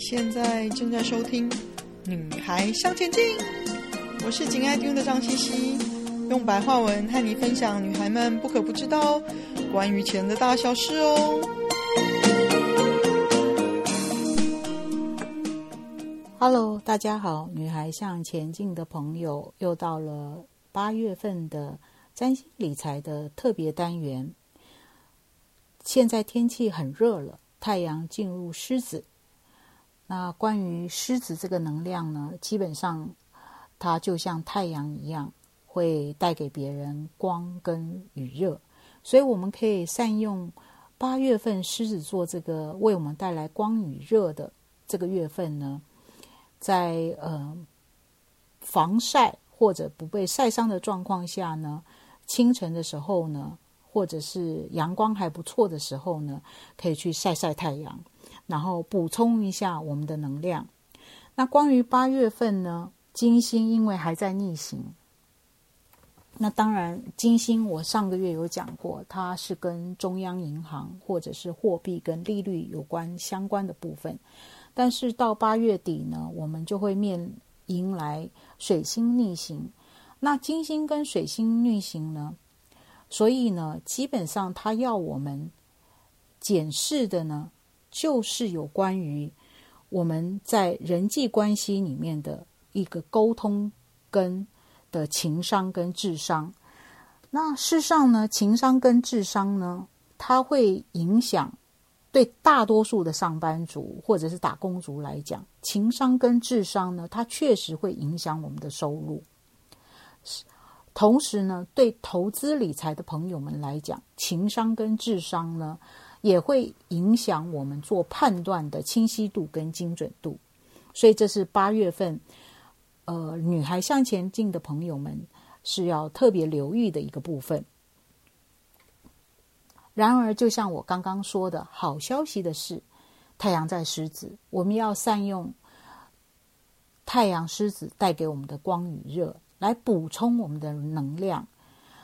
现在正在收听《女孩向前进》，我是紧爱听的张茜茜，用白话文和你分享女孩们不可不知道关于钱的大小事哦。Hello，大家好，女孩向前进的朋友，又到了八月份的占星理财的特别单元。现在天气很热了，太阳进入狮子。那关于狮子这个能量呢，基本上它就像太阳一样，会带给别人光跟与热，所以我们可以善用八月份狮子座这个为我们带来光与热的这个月份呢，在呃防晒或者不被晒伤的状况下呢，清晨的时候呢，或者是阳光还不错的时候呢，可以去晒晒太阳。然后补充一下我们的能量。那关于八月份呢，金星因为还在逆行，那当然金星我上个月有讲过，它是跟中央银行或者是货币跟利率有关相关的部分。但是到八月底呢，我们就会面迎来水星逆行。那金星跟水星逆行呢，所以呢，基本上它要我们检视的呢。就是有关于我们在人际关系里面的一个沟通跟的情商跟智商。那事实上呢，情商跟智商呢，它会影响对大多数的上班族或者是打工族来讲，情商跟智商呢，它确实会影响我们的收入。同时呢，对投资理财的朋友们来讲，情商跟智商呢。也会影响我们做判断的清晰度跟精准度，所以这是八月份，呃，女孩向前进的朋友们是要特别留意的一个部分。然而，就像我刚刚说的，好消息的是，太阳在狮子，我们要善用太阳狮子带给我们的光与热，来补充我们的能量。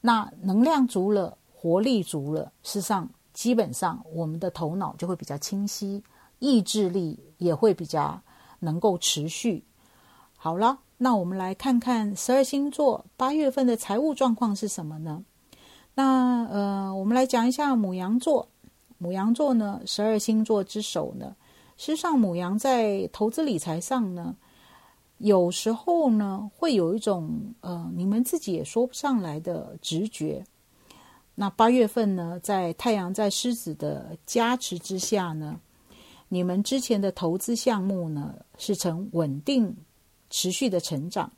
那能量足了，活力足了，事实上。基本上，我们的头脑就会比较清晰，意志力也会比较能够持续。好了，那我们来看看十二星座八月份的财务状况是什么呢？那呃，我们来讲一下母羊座。母羊座呢，十二星座之首呢，实际上母羊在投资理财上呢，有时候呢会有一种呃，你们自己也说不上来的直觉。那八月份呢，在太阳在狮子的加持之下呢，你们之前的投资项目呢是呈稳定、持续的成长。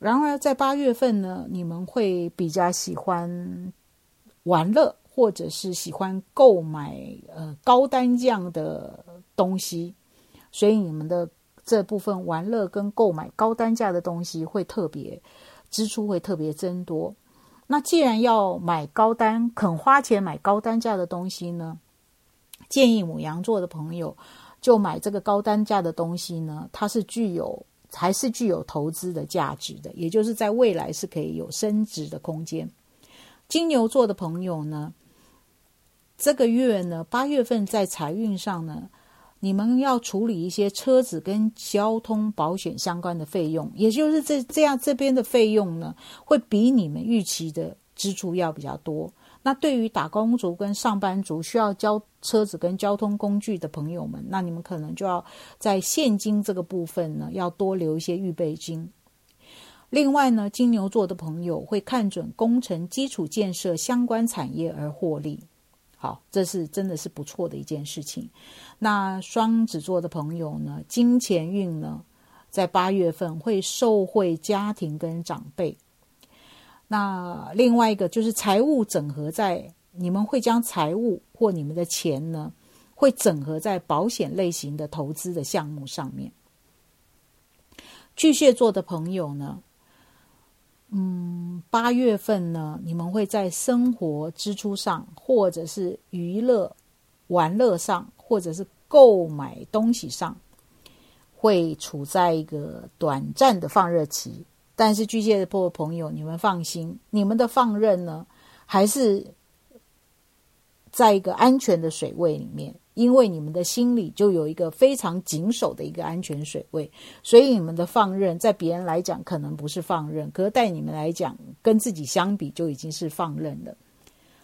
然而在八月份呢，你们会比较喜欢玩乐，或者是喜欢购买呃高单价的东西，所以你们的这部分玩乐跟购买高单价的东西会特别支出会特别增多。那既然要买高单，肯花钱买高单价的东西呢，建议母羊座的朋友就买这个高单价的东西呢，它是具有还是具有投资的价值的，也就是在未来是可以有升值的空间。金牛座的朋友呢，这个月呢，八月份在财运上呢。你们要处理一些车子跟交通保险相关的费用，也就是这这样这边的费用呢，会比你们预期的支出要比较多。那对于打工族跟上班族需要交车子跟交通工具的朋友们，那你们可能就要在现金这个部分呢，要多留一些预备金。另外呢，金牛座的朋友会看准工程基础建设相关产业而获利。好，这是真的是不错的一件事情。那双子座的朋友呢，金钱运呢，在八月份会受惠家庭跟长辈。那另外一个就是财务整合在，你们会将财务或你们的钱呢，会整合在保险类型的投资的项目上面。巨蟹座的朋友呢，嗯，八月份呢，你们会在生活支出上，或者是娱乐、玩乐上，或者是购买东西上，会处在一个短暂的放热期。但是巨蟹座的朋友，你们放心，你们的放任呢，还是在一个安全的水位里面。因为你们的心里就有一个非常谨守的一个安全水位，所以你们的放任在别人来讲可能不是放任，可是在你们来讲，跟自己相比就已经是放任了。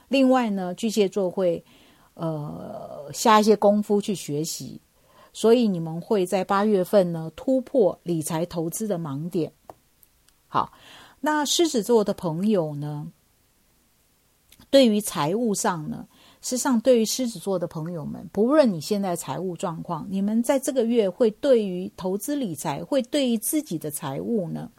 另外呢，巨蟹座会呃下一些功夫去学习，所以你们会在八月份呢突破理财投资的盲点。好，那狮子座的朋友呢，对于财务上呢，实际上对于狮子座的朋友们，不论你现在财务状况，你们在这个月会对于投资理财，会对于自己的财务呢，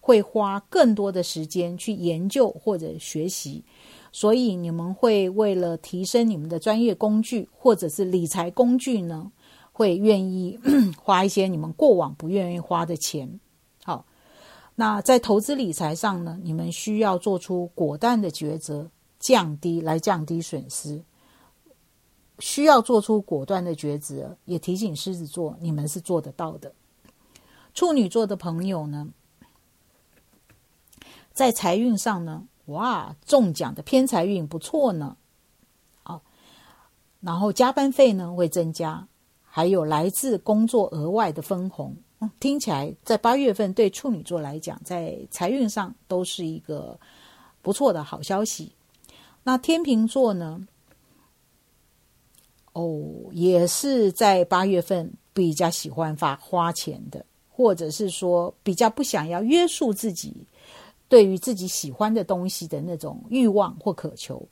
会花更多的时间去研究或者学习。所以你们会为了提升你们的专业工具或者是理财工具呢，会愿意 花一些你们过往不愿意花的钱。好，那在投资理财上呢，你们需要做出果断的抉择，降低来降低损失。需要做出果断的抉择，也提醒狮子座，你们是做得到的。处女座的朋友呢，在财运上呢，哇，中奖的偏财运不错呢，好，然后加班费呢会增加，还有来自工作额外的分红，听起来在八月份对处女座来讲，在财运上都是一个不错的好消息。那天秤座呢，哦，也是在八月份比较喜欢发花钱的，或者是说比较不想要约束自己。对于自己喜欢的东西的那种欲望或渴求，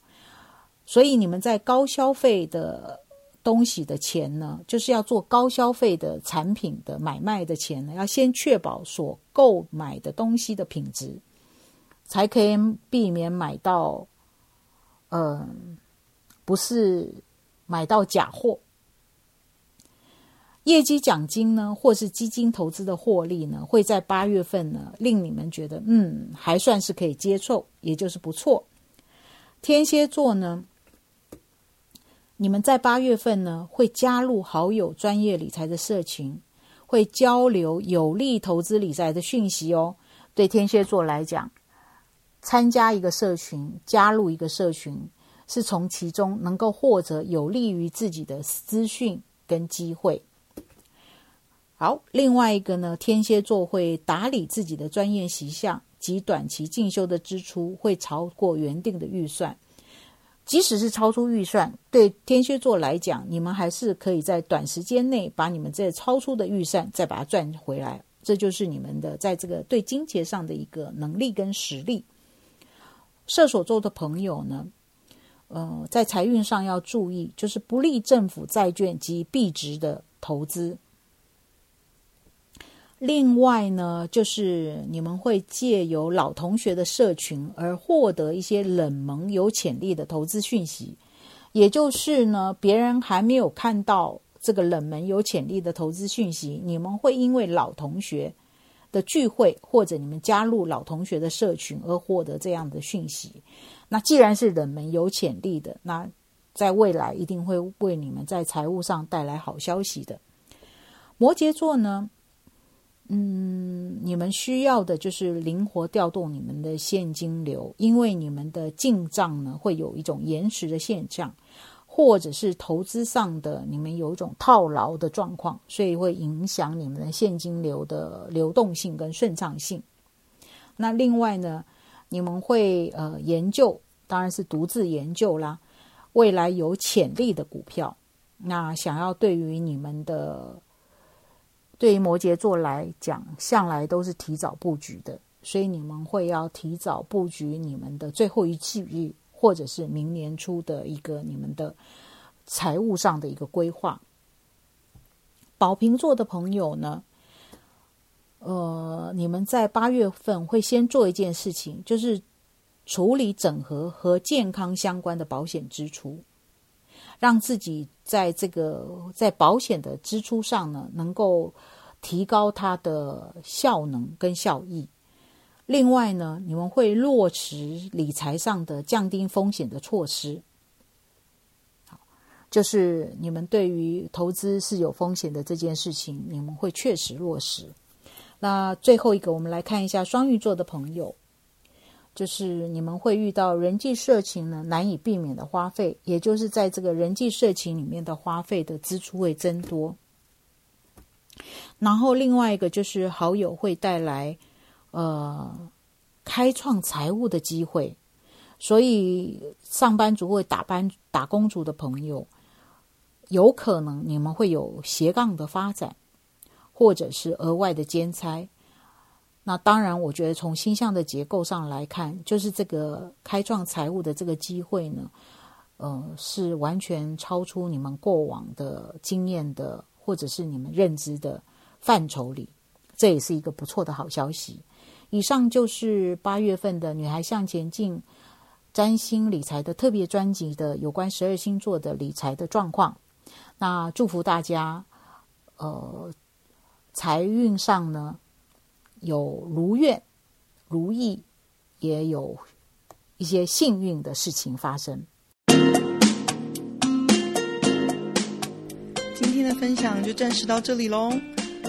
所以你们在高消费的东西的钱呢，就是要做高消费的产品的买卖的钱呢，要先确保所购买的东西的品质，才可以避免买到，呃，不是买到假货。业绩奖金呢，或是基金投资的获利呢，会在八月份呢，令你们觉得嗯，还算是可以接受，也就是不错。天蝎座呢，你们在八月份呢，会加入好友专业理财的社群，会交流有利投资理财的讯息哦。对天蝎座来讲，参加一个社群，加入一个社群，是从其中能够获得有利于自己的资讯跟机会。好，另外一个呢，天蝎座会打理自己的专业习项及短期进修的支出会超过原定的预算。即使是超出预算，对天蝎座来讲，你们还是可以在短时间内把你们这超出的预算再把它赚回来。这就是你们的在这个对金钱上的一个能力跟实力。射手座的朋友呢，呃，在财运上要注意，就是不利政府债券及币值的投资。另外呢，就是你们会借由老同学的社群而获得一些冷门有潜力的投资讯息，也就是呢，别人还没有看到这个冷门有潜力的投资讯息，你们会因为老同学的聚会或者你们加入老同学的社群而获得这样的讯息。那既然是冷门有潜力的，那在未来一定会为你们在财务上带来好消息的。摩羯座呢？嗯，你们需要的就是灵活调动你们的现金流，因为你们的进账呢会有一种延迟的现象，或者是投资上的你们有一种套牢的状况，所以会影响你们的现金流的流动性跟顺畅性。那另外呢，你们会呃研究，当然是独自研究啦，未来有潜力的股票，那想要对于你们的。对于摩羯座来讲，向来都是提早布局的，所以你们会要提早布局你们的最后一季日，或者是明年初的一个你们的财务上的一个规划。宝瓶座的朋友呢，呃，你们在八月份会先做一件事情，就是处理整合和健康相关的保险支出，让自己在这个在保险的支出上呢，能够提高它的效能跟效益。另外呢，你们会落实理财上的降低风险的措施。好，就是你们对于投资是有风险的这件事情，你们会确实落实。那最后一个，我们来看一下双鱼座的朋友。就是你们会遇到人际社情呢难以避免的花费，也就是在这个人际社情里面的花费的支出会增多。然后另外一个就是好友会带来呃开创财务的机会，所以上班族或打班打工族的朋友，有可能你们会有斜杠的发展，或者是额外的兼差。那当然，我觉得从星象的结构上来看，就是这个开创财务的这个机会呢，呃，是完全超出你们过往的经验的，或者是你们认知的范畴里，这也是一个不错的好消息。以上就是八月份的女孩向前进占星理财的特别专辑的有关十二星座的理财的状况。那祝福大家，呃，财运上呢，有如愿、如意，也有一些幸运的事情发生。今天的分享就暂时到这里喽，